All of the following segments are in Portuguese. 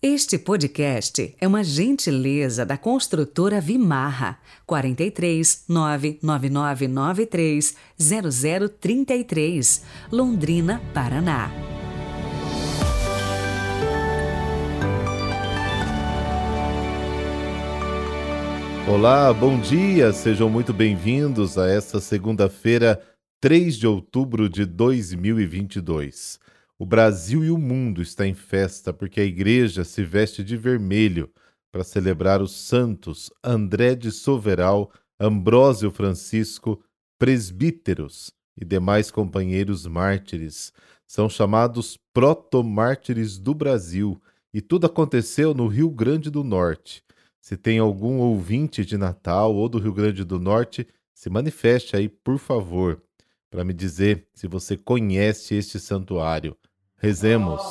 Este podcast é uma gentileza da construtora Vimarra 43 99993 0033, Londrina, Paraná. Olá, bom dia, sejam muito bem-vindos a esta segunda-feira, 3 de outubro de 2022. O Brasil e o mundo está em festa porque a igreja se veste de vermelho para celebrar os santos André de Soveral, Ambrósio Francisco, presbíteros e demais companheiros mártires. São chamados protomártires do Brasil e tudo aconteceu no Rio Grande do Norte. Se tem algum ouvinte de Natal ou do Rio Grande do Norte, se manifeste aí, por favor, para me dizer se você conhece este santuário. Rezemos.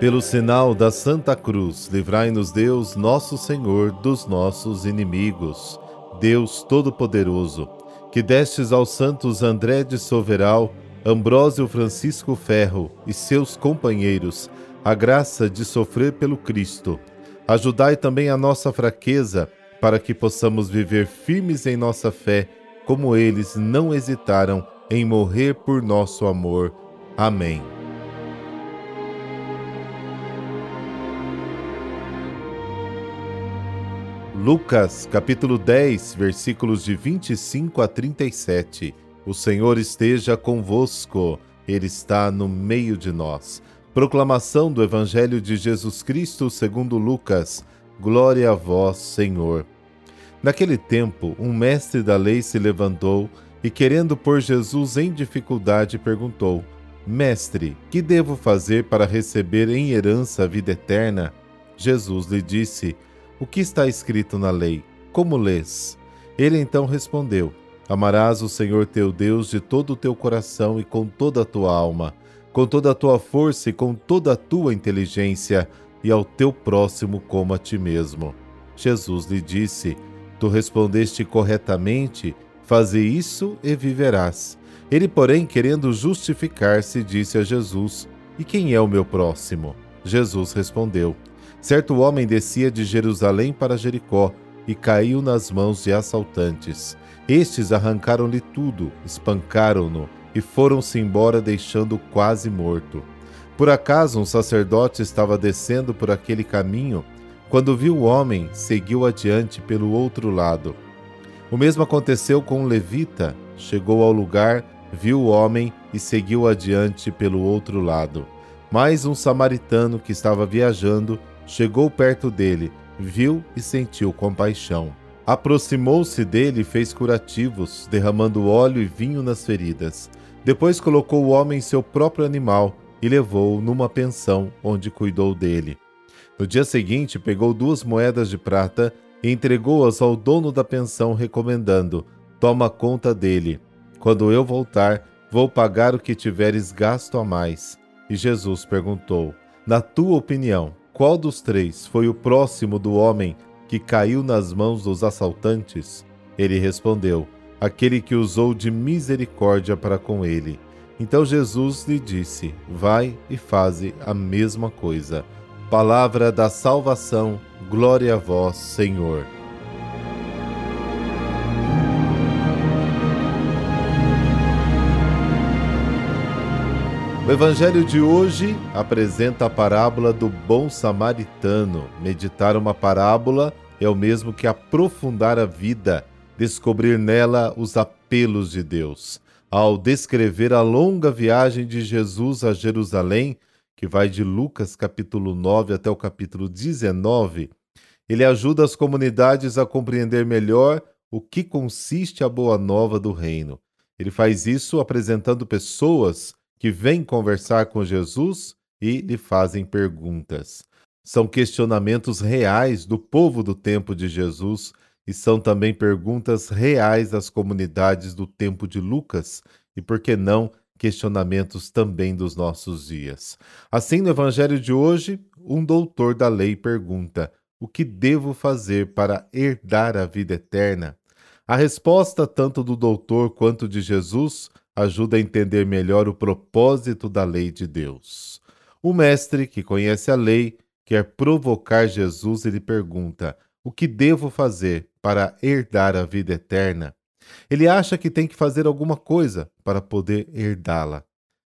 Pelo sinal da Santa Cruz, livrai-nos Deus, nosso Senhor, dos nossos inimigos. Deus Todo-Poderoso, que destes aos santos André de Soveral, Ambrósio Francisco Ferro e seus companheiros a graça de sofrer pelo Cristo. Ajudai também a nossa fraqueza, para que possamos viver firmes em nossa fé como eles não hesitaram em morrer por nosso amor. Amém. Lucas, capítulo 10, versículos de 25 a 37. O Senhor esteja convosco, Ele está no meio de nós. Proclamação do Evangelho de Jesus Cristo segundo Lucas. Glória a vós, Senhor. Naquele tempo, um mestre da lei se levantou e, querendo pôr Jesus em dificuldade, perguntou: Mestre, que devo fazer para receber em herança a vida eterna? Jesus lhe disse: O que está escrito na lei? Como lês? Ele então respondeu: Amarás o Senhor teu Deus de todo o teu coração e com toda a tua alma, com toda a tua força e com toda a tua inteligência, e ao teu próximo como a ti mesmo. Jesus lhe disse: Tu respondeste corretamente, faze isso e viverás. Ele, porém, querendo justificar-se, disse a Jesus: E quem é o meu próximo? Jesus respondeu: Certo homem descia de Jerusalém para Jericó e caiu nas mãos de assaltantes. Estes arrancaram-lhe tudo, espancaram-no e foram-se embora, deixando-o quase morto. Por acaso um sacerdote estava descendo por aquele caminho quando viu o homem, seguiu adiante pelo outro lado. O mesmo aconteceu com um levita. Chegou ao lugar, viu o homem e seguiu adiante pelo outro lado. Mais um samaritano que estava viajando chegou perto dele, viu e sentiu compaixão. Aproximou-se dele e fez curativos, derramando óleo e vinho nas feridas. Depois colocou o homem em seu próprio animal e levou-o numa pensão onde cuidou dele. No dia seguinte, pegou duas moedas de prata e entregou-as ao dono da pensão, recomendando: Toma conta dele. Quando eu voltar, vou pagar o que tiveres gasto a mais. E Jesus perguntou: Na tua opinião, qual dos três foi o próximo do homem que caiu nas mãos dos assaltantes? Ele respondeu: Aquele que usou de misericórdia para com ele. Então Jesus lhe disse: Vai e faze a mesma coisa. Palavra da salvação, glória a vós, Senhor. O Evangelho de hoje apresenta a parábola do bom samaritano. Meditar uma parábola é o mesmo que aprofundar a vida, descobrir nela os apelos de Deus. Ao descrever a longa viagem de Jesus a Jerusalém, que vai de Lucas capítulo 9 até o capítulo 19, ele ajuda as comunidades a compreender melhor o que consiste a boa nova do reino. Ele faz isso apresentando pessoas que vêm conversar com Jesus e lhe fazem perguntas. São questionamentos reais do povo do tempo de Jesus e são também perguntas reais das comunidades do tempo de Lucas e, por que não, questionamentos também dos nossos dias. Assim, no Evangelho de hoje, um doutor da lei pergunta: O que devo fazer para herdar a vida eterna? A resposta, tanto do doutor quanto de Jesus, ajuda a entender melhor o propósito da lei de Deus. O mestre, que conhece a lei, quer provocar Jesus e lhe pergunta: O que devo fazer para herdar a vida eterna? Ele acha que tem que fazer alguma coisa para poder herdá-la.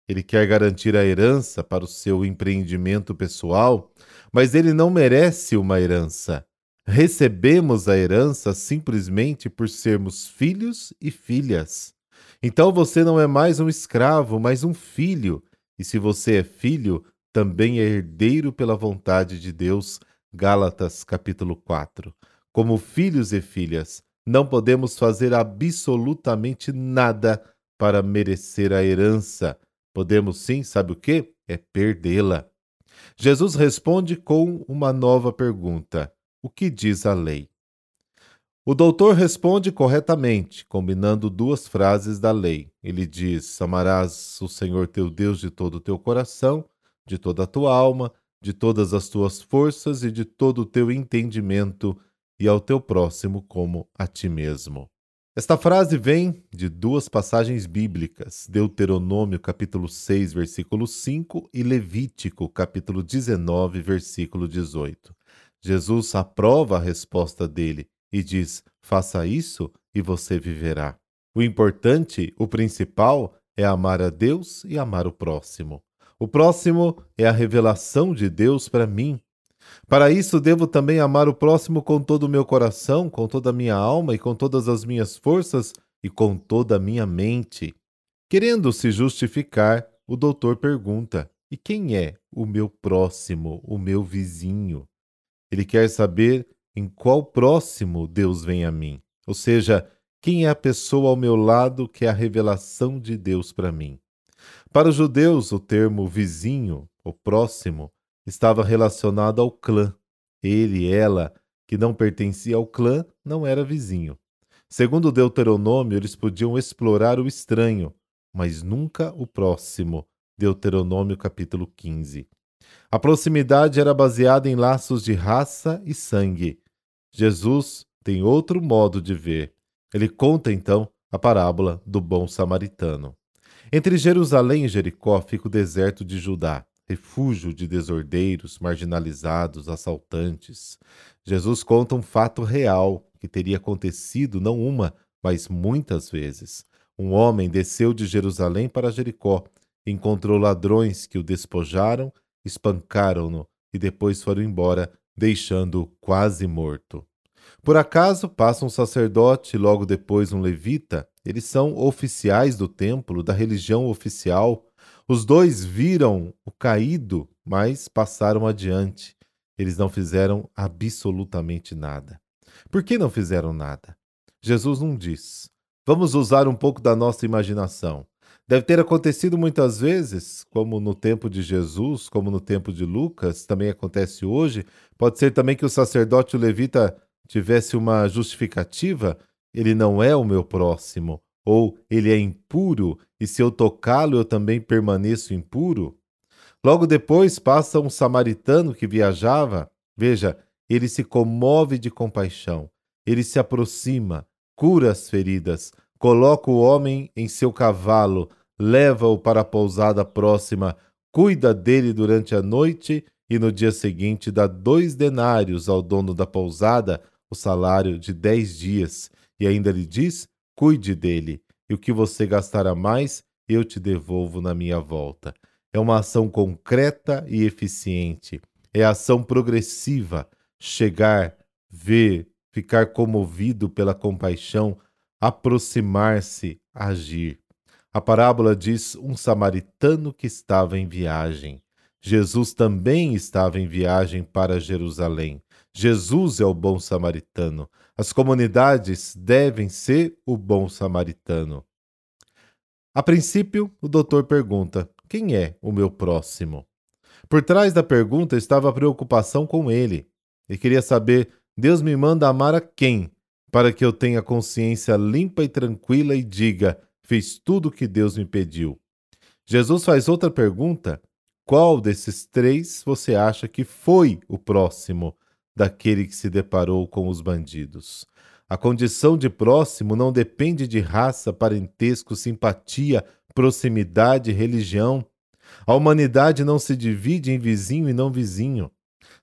Ele quer garantir a herança para o seu empreendimento pessoal, mas ele não merece uma herança. Recebemos a herança simplesmente por sermos filhos e filhas. Então você não é mais um escravo, mas um filho. E se você é filho, também é herdeiro pela vontade de Deus. Gálatas capítulo 4. Como filhos e filhas, não podemos fazer absolutamente nada para merecer a herança. Podemos sim, sabe o que? É perdê-la. Jesus responde com uma nova pergunta: O que diz a lei? O doutor responde corretamente, combinando duas frases da lei. Ele diz: Amarás o Senhor teu Deus de todo o teu coração, de toda a tua alma, de todas as tuas forças e de todo o teu entendimento, e ao teu próximo como a ti mesmo. Esta frase vem de duas passagens bíblicas, Deuteronômio capítulo 6, versículo 5 e Levítico capítulo 19, versículo 18. Jesus aprova a resposta dele e diz: "Faça isso e você viverá". O importante, o principal, é amar a Deus e amar o próximo. O próximo é a revelação de Deus para mim para isso, devo também amar o próximo com todo o meu coração, com toda a minha alma e com todas as minhas forças e com toda a minha mente. Querendo se justificar, o doutor pergunta: E quem é o meu próximo, o meu vizinho? Ele quer saber em qual próximo Deus vem a mim, ou seja, quem é a pessoa ao meu lado que é a revelação de Deus para mim. Para os judeus, o termo vizinho, o próximo, estava relacionado ao clã. Ele ela, que não pertencia ao clã, não era vizinho. Segundo Deuteronômio, eles podiam explorar o estranho, mas nunca o próximo. Deuteronômio capítulo 15. A proximidade era baseada em laços de raça e sangue. Jesus tem outro modo de ver. Ele conta então a parábola do bom samaritano. Entre Jerusalém e Jericó fica o deserto de Judá refúgio de desordeiros, marginalizados, assaltantes. Jesus conta um fato real que teria acontecido não uma, mas muitas vezes. Um homem desceu de Jerusalém para Jericó, encontrou ladrões que o despojaram, espancaram-no e depois foram embora, deixando-o quase morto. Por acaso passa um sacerdote e logo depois um levita, eles são oficiais do templo, da religião oficial, os dois viram o caído, mas passaram adiante. Eles não fizeram absolutamente nada. Por que não fizeram nada? Jesus não diz. Vamos usar um pouco da nossa imaginação. Deve ter acontecido muitas vezes, como no tempo de Jesus, como no tempo de Lucas, também acontece hoje. Pode ser também que o sacerdote o levita tivesse uma justificativa. Ele não é o meu próximo, ou ele é impuro, e se eu tocá-lo eu também permaneço impuro? Logo depois passa um samaritano que viajava. Veja, ele se comove de compaixão, ele se aproxima, cura as feridas, coloca o homem em seu cavalo, leva-o para a pousada próxima, cuida dele durante a noite e no dia seguinte dá dois denários ao dono da pousada, o salário de dez dias, e ainda lhe diz: Cuide dele, e o que você gastar a mais, eu te devolvo na minha volta. É uma ação concreta e eficiente. É ação progressiva. Chegar, ver, ficar comovido pela compaixão, aproximar-se, agir. A parábola diz um samaritano que estava em viagem. Jesus também estava em viagem para Jerusalém. Jesus é o bom samaritano. As comunidades devem ser o bom samaritano. A princípio, o doutor pergunta: Quem é o meu próximo? Por trás da pergunta estava a preocupação com ele. Ele queria saber: Deus me manda amar a quem? Para que eu tenha consciência limpa e tranquila e diga: Fiz tudo o que Deus me pediu. Jesus faz outra pergunta: Qual desses três você acha que foi o próximo? Daquele que se deparou com os bandidos. A condição de próximo não depende de raça, parentesco, simpatia, proximidade religião. A humanidade não se divide em vizinho e não vizinho.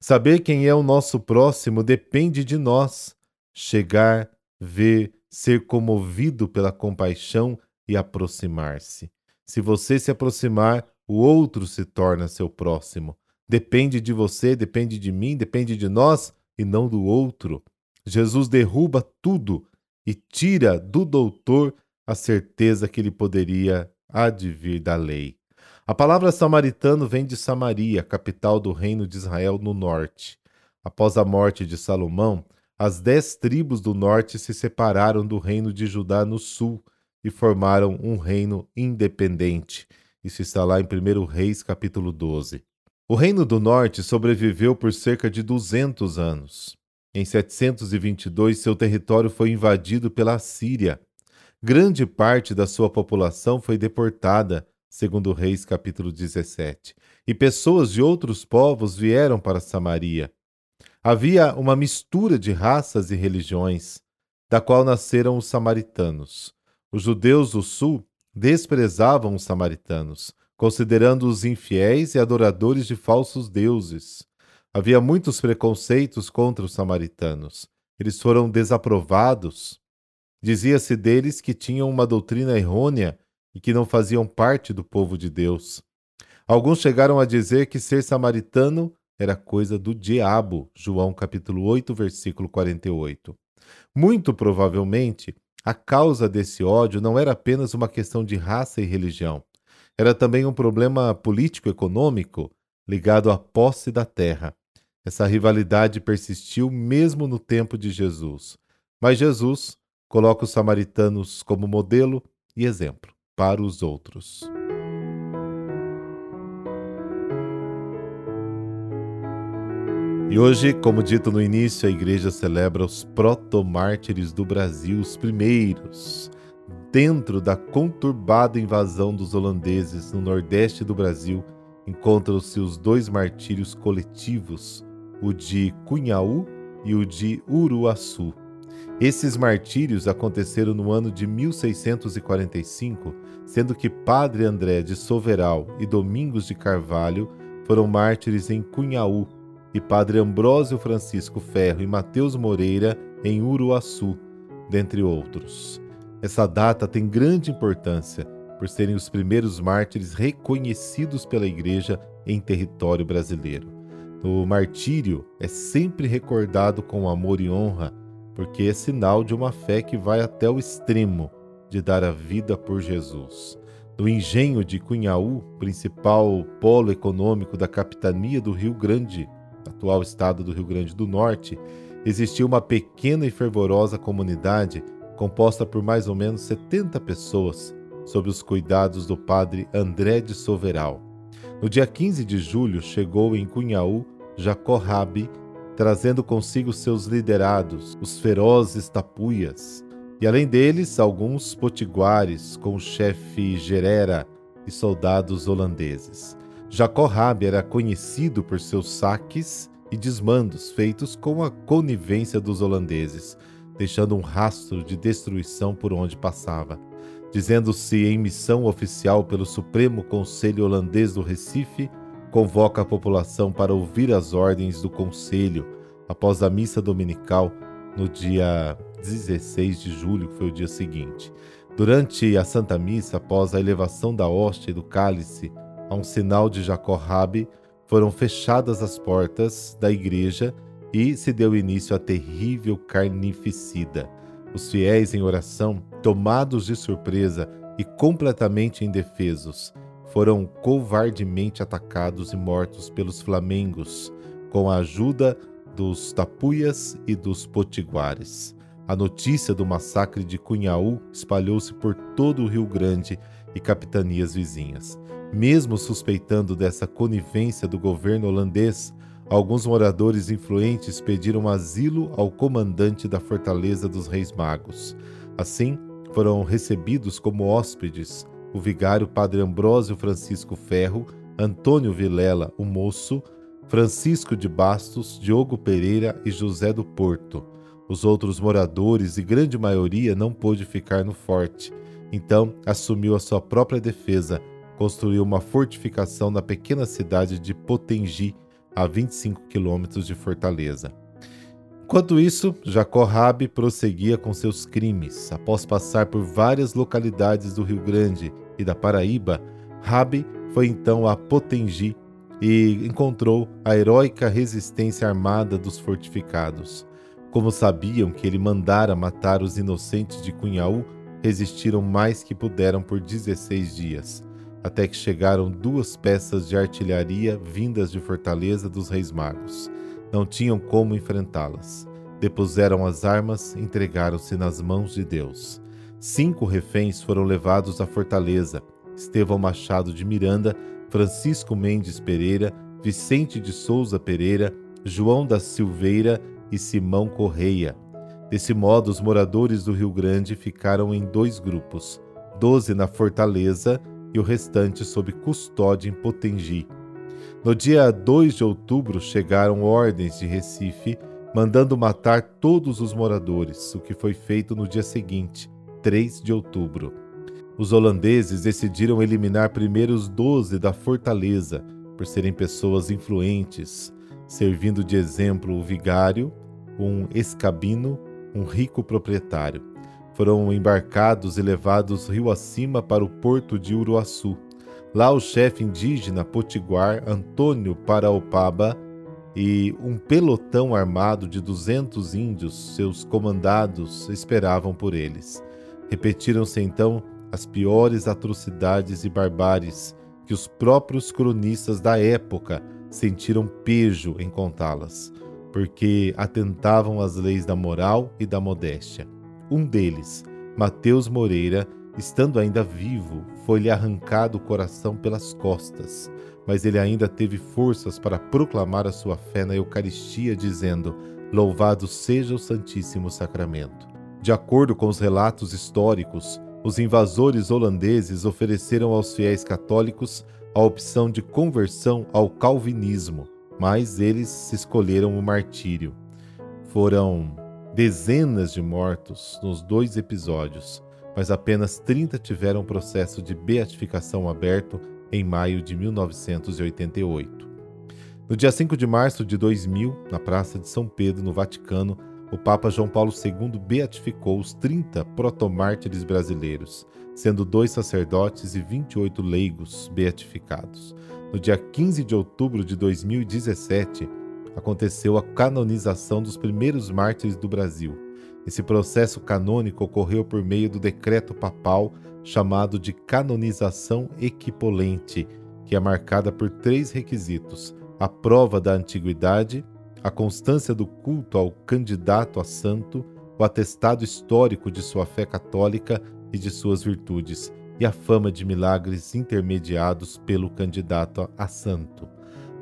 Saber quem é o nosso próximo depende de nós. Chegar, ver, ser comovido pela compaixão e aproximar-se. Se você se aproximar, o outro se torna seu próximo. Depende de você, depende de mim, depende de nós e não do outro. Jesus derruba tudo e tira do doutor a certeza que ele poderia advir da lei. A palavra samaritano vem de Samaria, capital do reino de Israel no norte. Após a morte de Salomão, as dez tribos do norte se separaram do reino de Judá no sul e formaram um reino independente. Isso está lá em 1 Reis, capítulo 12. O reino do norte sobreviveu por cerca de 200 anos. Em 722, seu território foi invadido pela Síria. Grande parte da sua população foi deportada, segundo Reis capítulo 17, e pessoas de outros povos vieram para Samaria. Havia uma mistura de raças e religiões, da qual nasceram os samaritanos. Os judeus do sul desprezavam os samaritanos, considerando-os infiéis e adoradores de falsos deuses. Havia muitos preconceitos contra os samaritanos. Eles foram desaprovados. Dizia-se deles que tinham uma doutrina errônea e que não faziam parte do povo de Deus. Alguns chegaram a dizer que ser samaritano era coisa do diabo. João capítulo 8, versículo 48. Muito provavelmente, a causa desse ódio não era apenas uma questão de raça e religião. Era também um problema político-econômico ligado à posse da terra. Essa rivalidade persistiu mesmo no tempo de Jesus. Mas Jesus coloca os samaritanos como modelo e exemplo para os outros. E hoje, como dito no início, a igreja celebra os protomártires do Brasil, os primeiros. Dentro da conturbada invasão dos holandeses no nordeste do Brasil, encontram-se os dois martírios coletivos, o de Cunhaú e o de Uruaçu. Esses martírios aconteceram no ano de 1645, sendo que Padre André de Soveral e Domingos de Carvalho foram mártires em Cunhaú e Padre Ambrósio Francisco Ferro e Mateus Moreira em Uruaçu, dentre outros. Essa data tem grande importância por serem os primeiros mártires reconhecidos pela Igreja em território brasileiro. O martírio é sempre recordado com amor e honra, porque é sinal de uma fé que vai até o extremo de dar a vida por Jesus. No engenho de Cunhaú, principal polo econômico da capitania do Rio Grande, atual estado do Rio Grande do Norte, existia uma pequena e fervorosa comunidade composta por mais ou menos 70 pessoas, sob os cuidados do padre André de Soveral. No dia 15 de julho chegou em Cunhaú Jacó Rabi, trazendo consigo seus liderados, os ferozes tapuias, e além deles alguns potiguares com o chefe Gerera e soldados holandeses. Jacó Rabi era conhecido por seus saques e desmandos feitos com a conivência dos holandeses, deixando um rastro de destruição por onde passava. Dizendo-se em missão oficial pelo Supremo Conselho Holandês do Recife, convoca a população para ouvir as ordens do Conselho após a missa dominical no dia 16 de julho, que foi o dia seguinte. Durante a Santa Missa, após a elevação da hóstia e do cálice, a um sinal de Jacó Rabi, foram fechadas as portas da igreja e se deu início à terrível carnificida. Os fiéis em oração, tomados de surpresa e completamente indefesos, foram covardemente atacados e mortos pelos flamengos, com a ajuda dos tapuias e dos potiguares. A notícia do massacre de Cunhaú espalhou-se por todo o Rio Grande e capitanias vizinhas. Mesmo suspeitando dessa conivência do governo holandês, alguns moradores influentes pediram asilo ao comandante da fortaleza dos Reis Magos. Assim, foram recebidos como hóspedes o vigário Padre Ambrósio Francisco Ferro, Antônio Vilela, o moço, Francisco de Bastos, Diogo Pereira e José do Porto. Os outros moradores e grande maioria não pôde ficar no forte, Então assumiu a sua própria defesa, construiu uma fortificação na pequena cidade de Potengi, a 25 quilômetros de Fortaleza. Enquanto isso, Jacó Rabi prosseguia com seus crimes. Após passar por várias localidades do Rio Grande e da Paraíba, Rabi foi então a Potengi e encontrou a heróica resistência armada dos fortificados. Como sabiam que ele mandara matar os inocentes de Cunhaú, resistiram mais que puderam por 16 dias, até que chegaram duas peças de artilharia vindas de Fortaleza dos Reis Magos não tinham como enfrentá-las. Depuseram as armas entregaram-se nas mãos de Deus. Cinco reféns foram levados à fortaleza: Estevão Machado de Miranda, Francisco Mendes Pereira, Vicente de Souza Pereira, João da Silveira e Simão Correia. Desse modo, os moradores do Rio Grande ficaram em dois grupos: doze na fortaleza e o restante sob custódia em Potengi. No dia 2 de outubro chegaram ordens de Recife mandando matar todos os moradores, o que foi feito no dia seguinte, 3 de outubro. Os holandeses decidiram eliminar primeiro os 12 da fortaleza, por serem pessoas influentes, servindo de exemplo o vigário, um escabino, um rico proprietário. Foram embarcados e levados rio acima para o porto de Uruaçu. Lá o chefe indígena potiguar Antônio Paraopaba e um pelotão armado de 200 índios, seus comandados, esperavam por eles. Repetiram-se então as piores atrocidades e barbáries que os próprios cronistas da época sentiram pejo em contá-las, porque atentavam às leis da moral e da modéstia. Um deles, Mateus Moreira, Estando ainda vivo, foi-lhe arrancado o coração pelas costas, mas ele ainda teve forças para proclamar a sua fé na Eucaristia, dizendo: Louvado seja o Santíssimo Sacramento. De acordo com os relatos históricos, os invasores holandeses ofereceram aos fiéis católicos a opção de conversão ao calvinismo, mas eles escolheram o martírio. Foram dezenas de mortos nos dois episódios, mas apenas 30 tiveram processo de beatificação aberto em maio de 1988. No dia 5 de março de 2000, na Praça de São Pedro, no Vaticano, o Papa João Paulo II beatificou os 30 protomártires brasileiros, sendo dois sacerdotes e 28 leigos beatificados. No dia 15 de outubro de 2017, aconteceu a canonização dos primeiros mártires do Brasil, esse processo canônico ocorreu por meio do decreto papal chamado de canonização equipolente, que é marcada por três requisitos: a prova da antiguidade, a constância do culto ao candidato a santo, o atestado histórico de sua fé católica e de suas virtudes, e a fama de milagres intermediados pelo candidato a santo.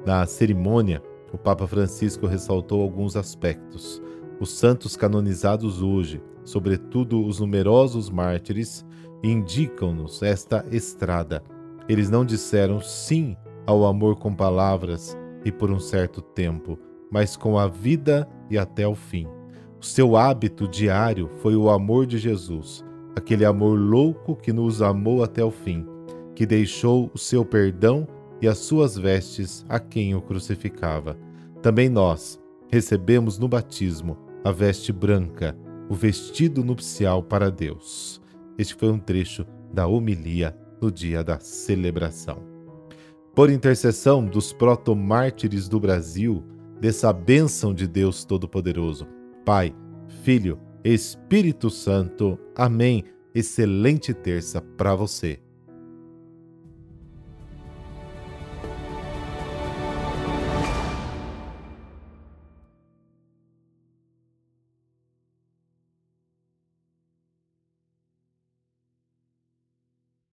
Na cerimônia, o Papa Francisco ressaltou alguns aspectos. Os santos canonizados hoje, sobretudo os numerosos mártires, indicam-nos esta estrada. Eles não disseram sim ao amor com palavras e por um certo tempo, mas com a vida e até o fim. O seu hábito diário foi o amor de Jesus, aquele amor louco que nos amou até o fim, que deixou o seu perdão e as suas vestes a quem o crucificava. Também nós recebemos no batismo a veste branca, o vestido nupcial para Deus. Este foi um trecho da homilia no dia da celebração. Por intercessão dos proto-mártires do Brasil, dessa bênção de Deus Todo-Poderoso, Pai, Filho, Espírito Santo. Amém. Excelente terça para você.